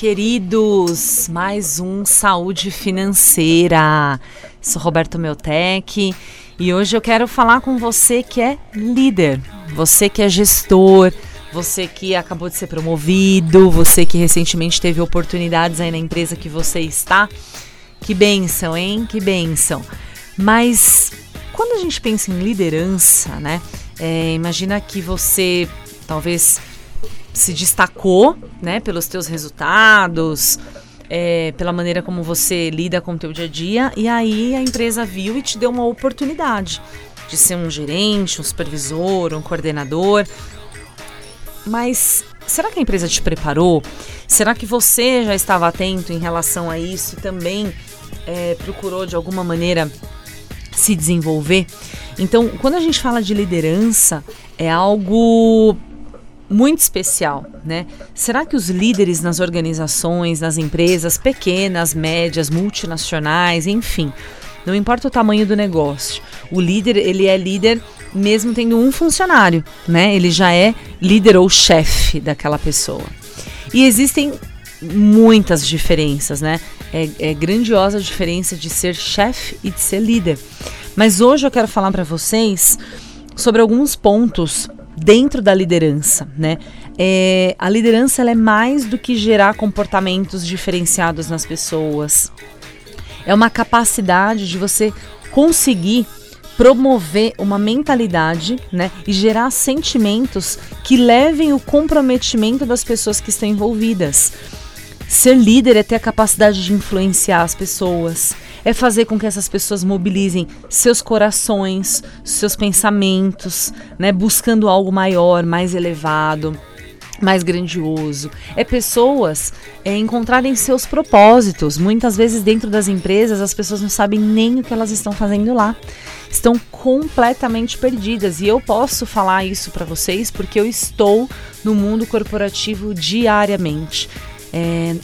queridos! Mais um Saúde Financeira. Sou Roberto Meutec e hoje eu quero falar com você que é líder, você que é gestor, você que acabou de ser promovido, você que recentemente teve oportunidades aí na empresa que você está. Que benção, hein? Que benção. Mas quando a gente pensa em liderança, né? É, imagina que você talvez se destacou, né, pelos teus resultados, é, pela maneira como você lida com o teu dia a dia, e aí a empresa viu e te deu uma oportunidade de ser um gerente, um supervisor, um coordenador. Mas será que a empresa te preparou? Será que você já estava atento em relação a isso e também é, procurou de alguma maneira se desenvolver? Então, quando a gente fala de liderança, é algo muito especial, né? Será que os líderes nas organizações, nas empresas pequenas, médias, multinacionais, enfim, não importa o tamanho do negócio, o líder ele é líder mesmo tendo um funcionário, né? Ele já é líder ou chefe daquela pessoa. E existem muitas diferenças, né? É, é grandiosa a diferença de ser chefe e de ser líder. Mas hoje eu quero falar para vocês sobre alguns pontos dentro da liderança, né? É, a liderança é mais do que gerar comportamentos diferenciados nas pessoas. É uma capacidade de você conseguir promover uma mentalidade, né, e gerar sentimentos que levem o comprometimento das pessoas que estão envolvidas. Ser líder é ter a capacidade de influenciar as pessoas, é fazer com que essas pessoas mobilizem seus corações, seus pensamentos, né, buscando algo maior, mais elevado mais grandioso. É pessoas é, encontrarem seus propósitos. Muitas vezes dentro das empresas as pessoas não sabem nem o que elas estão fazendo lá. Estão completamente perdidas e eu posso falar isso para vocês porque eu estou no mundo corporativo diariamente. É,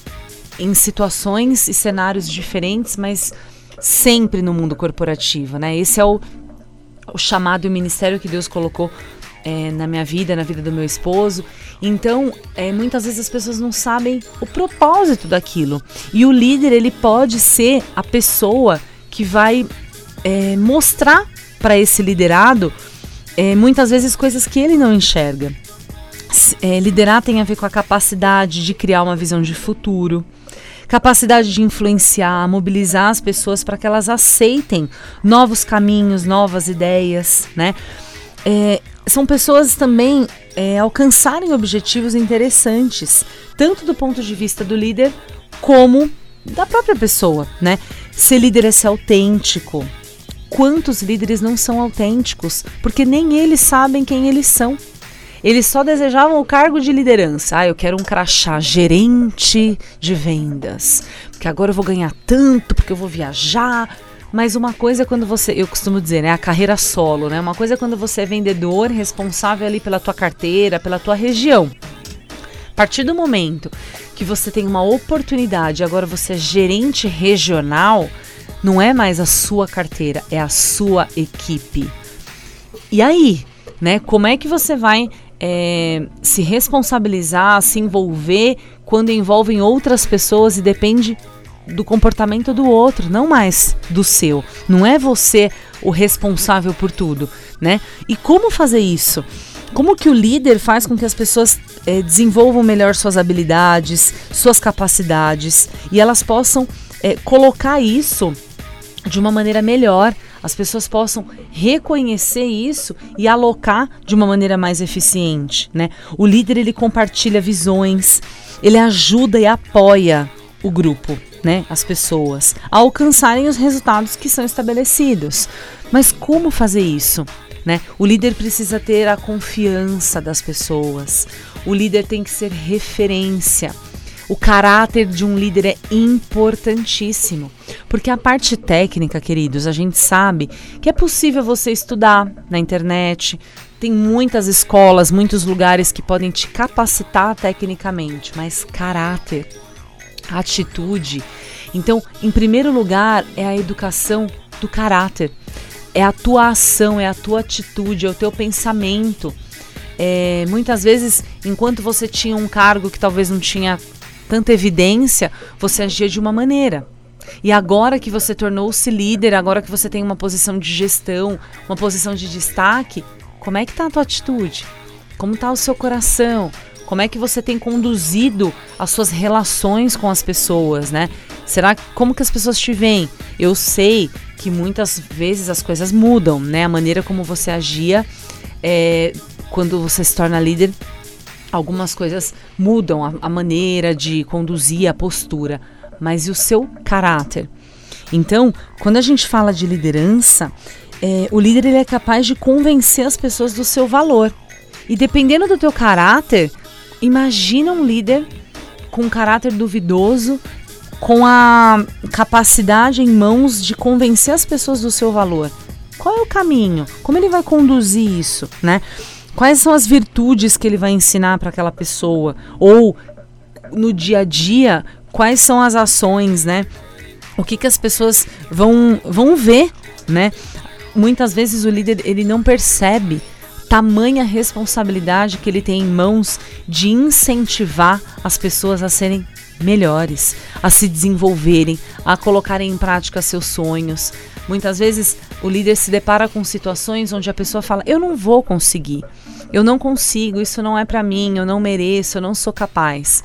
em situações e cenários diferentes, mas sempre no mundo corporativo, né? Esse é o, o chamado e o ministério que Deus colocou é, na minha vida, na vida do meu esposo. Então, é, muitas vezes as pessoas não sabem o propósito daquilo. E o líder, ele pode ser a pessoa que vai é, mostrar para esse liderado é, muitas vezes coisas que ele não enxerga. É, liderar tem a ver com a capacidade de criar uma visão de futuro, capacidade de influenciar, mobilizar as pessoas para que elas aceitem novos caminhos, novas ideias, né? É, são pessoas também é, alcançarem objetivos interessantes, tanto do ponto de vista do líder como da própria pessoa, né? Ser líder é ser autêntico. Quantos líderes não são autênticos? Porque nem eles sabem quem eles são. Eles só desejavam o cargo de liderança. Ah, eu quero um crachá gerente de vendas, porque agora eu vou ganhar tanto, porque eu vou viajar. Mas uma coisa é quando você, eu costumo dizer, né, a carreira solo, né? Uma coisa é quando você é vendedor, responsável ali pela tua carteira, pela tua região. A partir do momento que você tem uma oportunidade, agora você é gerente regional, não é mais a sua carteira, é a sua equipe. E aí, né? Como é que você vai é, se responsabilizar, se envolver quando envolvem outras pessoas e depende do comportamento do outro, não mais do seu. Não é você o responsável por tudo, né? E como fazer isso? Como que o líder faz com que as pessoas é, desenvolvam melhor suas habilidades, suas capacidades e elas possam é, colocar isso de uma maneira melhor as pessoas possam reconhecer isso e alocar de uma maneira mais eficiente, né? O líder ele compartilha visões, ele ajuda e apoia o grupo, né, as pessoas a alcançarem os resultados que são estabelecidos. Mas como fazer isso? Né? O líder precisa ter a confiança das pessoas. O líder tem que ser referência. O caráter de um líder é importantíssimo, porque a parte técnica, queridos, a gente sabe que é possível você estudar na internet, tem muitas escolas, muitos lugares que podem te capacitar tecnicamente, mas caráter, atitude. Então, em primeiro lugar, é a educação do caráter, é a tua ação, é a tua atitude, é o teu pensamento. É, muitas vezes, enquanto você tinha um cargo que talvez não tinha tanta evidência, você agia de uma maneira. E agora que você tornou-se líder, agora que você tem uma posição de gestão, uma posição de destaque, como é que está a tua atitude? Como está o seu coração? Como é que você tem conduzido as suas relações com as pessoas, né? Será como que as pessoas te veem? Eu sei que muitas vezes as coisas mudam, né? A maneira como você agia é, quando você se torna líder, algumas coisas mudam a, a maneira de conduzir, a postura, mas e o seu caráter? Então, quando a gente fala de liderança, é, o líder ele é capaz de convencer as pessoas do seu valor. E dependendo do teu caráter, Imagina um líder com um caráter duvidoso, com a capacidade em mãos de convencer as pessoas do seu valor. Qual é o caminho? Como ele vai conduzir isso, né? Quais são as virtudes que ele vai ensinar para aquela pessoa? Ou no dia a dia, quais são as ações, né? O que, que as pessoas vão, vão ver, né? Muitas vezes o líder ele não percebe tamanha responsabilidade que ele tem em mãos de incentivar as pessoas a serem melhores, a se desenvolverem, a colocarem em prática seus sonhos. Muitas vezes o líder se depara com situações onde a pessoa fala: "Eu não vou conseguir. Eu não consigo, isso não é para mim, eu não mereço, eu não sou capaz".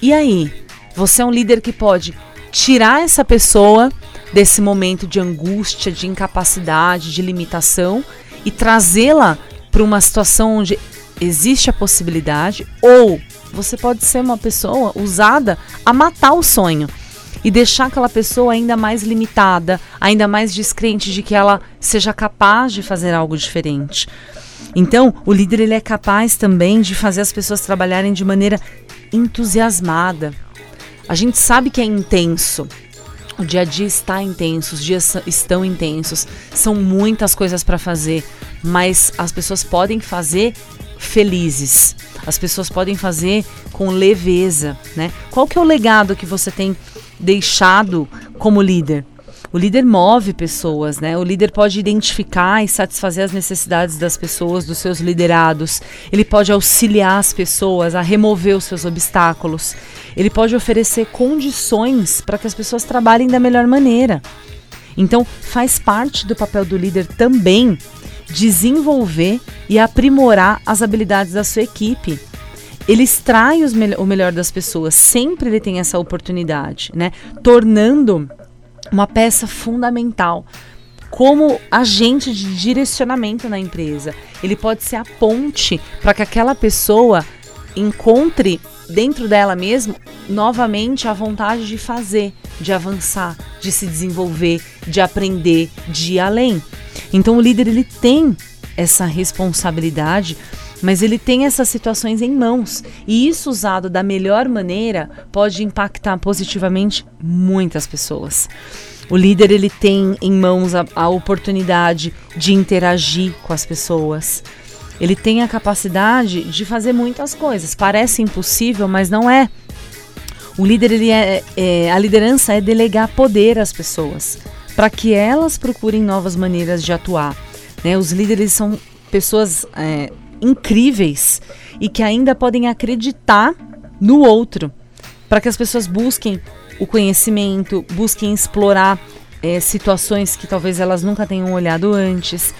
E aí, você é um líder que pode tirar essa pessoa desse momento de angústia, de incapacidade, de limitação e trazê-la para uma situação onde existe a possibilidade, ou você pode ser uma pessoa usada a matar o sonho e deixar aquela pessoa ainda mais limitada, ainda mais descrente de que ela seja capaz de fazer algo diferente. Então, o líder ele é capaz também de fazer as pessoas trabalharem de maneira entusiasmada. A gente sabe que é intenso, o dia a dia está intenso, os dias estão intensos, são muitas coisas para fazer, mas as pessoas podem fazer felizes. As pessoas podem fazer com leveza, né? Qual que é o legado que você tem deixado como líder? O líder move pessoas, né? O líder pode identificar e satisfazer as necessidades das pessoas, dos seus liderados. Ele pode auxiliar as pessoas a remover os seus obstáculos. Ele pode oferecer condições para que as pessoas trabalhem da melhor maneira. Então, faz parte do papel do líder também desenvolver e aprimorar as habilidades da sua equipe. Ele extrai me o melhor das pessoas, sempre ele tem essa oportunidade, né? Tornando uma peça fundamental como agente de direcionamento na empresa. Ele pode ser a ponte para que aquela pessoa encontre dentro dela mesmo novamente a vontade de fazer, de avançar, de se desenvolver, de aprender, de ir além. Então o líder ele tem essa responsabilidade, mas ele tem essas situações em mãos e isso usado da melhor maneira pode impactar positivamente muitas pessoas. O líder ele tem em mãos a, a oportunidade de interagir com as pessoas. Ele tem a capacidade de fazer muitas coisas. Parece impossível, mas não é. O líder, ele é, é a liderança é delegar poder às pessoas para que elas procurem novas maneiras de atuar. Né? Os líderes são pessoas é, incríveis e que ainda podem acreditar no outro, para que as pessoas busquem o conhecimento, busquem explorar é, situações que talvez elas nunca tenham olhado antes,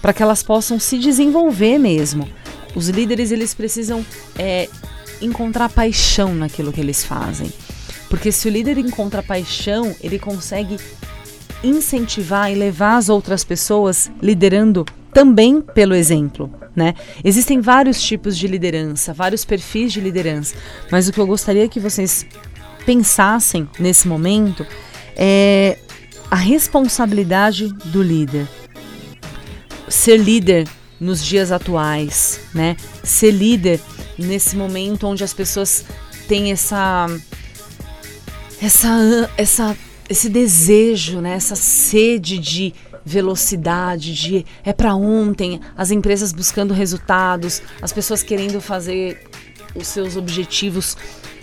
para que elas possam se desenvolver mesmo. Os líderes eles precisam é, encontrar paixão naquilo que eles fazem, porque se o líder encontra paixão, ele consegue incentivar e levar as outras pessoas liderando também pelo exemplo. Né? Existem vários tipos de liderança, vários perfis de liderança, mas o que eu gostaria que vocês pensassem nesse momento é a responsabilidade do líder. Ser líder nos dias atuais, né? Ser líder nesse momento onde as pessoas têm essa essa essa esse desejo, né? Essa sede de velocidade, de é para ontem, as empresas buscando resultados, as pessoas querendo fazer os seus objetivos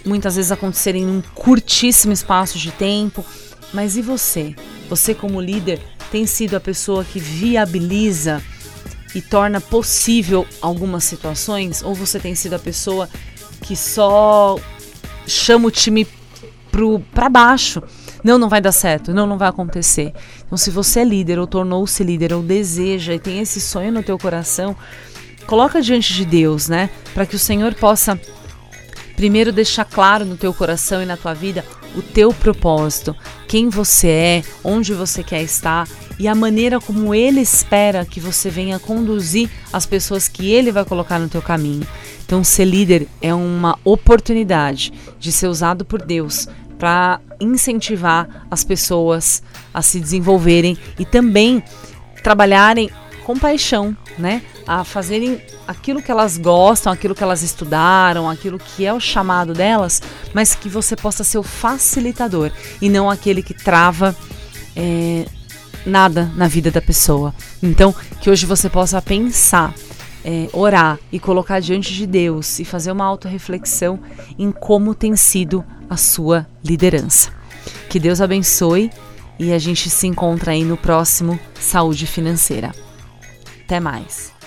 muitas vezes acontecerem num curtíssimo espaço de tempo. Mas e você? Você, como líder, tem sido a pessoa que viabiliza e torna possível algumas situações? Ou você tem sido a pessoa que só chama o time para baixo. Não, não vai dar certo, não, não vai acontecer. Então, se você é líder ou tornou-se líder ou deseja e tem esse sonho no teu coração, coloca diante de Deus, né? Para que o Senhor possa primeiro deixar claro no teu coração e na tua vida o teu propósito, quem você é, onde você quer estar e a maneira como ele espera que você venha conduzir as pessoas que ele vai colocar no teu caminho. Então, ser líder é uma oportunidade de ser usado por Deus para incentivar as pessoas a se desenvolverem e também trabalharem com paixão, né? A fazerem aquilo que elas gostam, aquilo que elas estudaram, aquilo que é o chamado delas, mas que você possa ser o facilitador e não aquele que trava é, nada na vida da pessoa. Então, que hoje você possa pensar, é, orar e colocar diante de Deus e fazer uma autorreflexão em como tem sido a sua liderança. Que Deus abençoe e a gente se encontra aí no próximo Saúde Financeira. Até mais!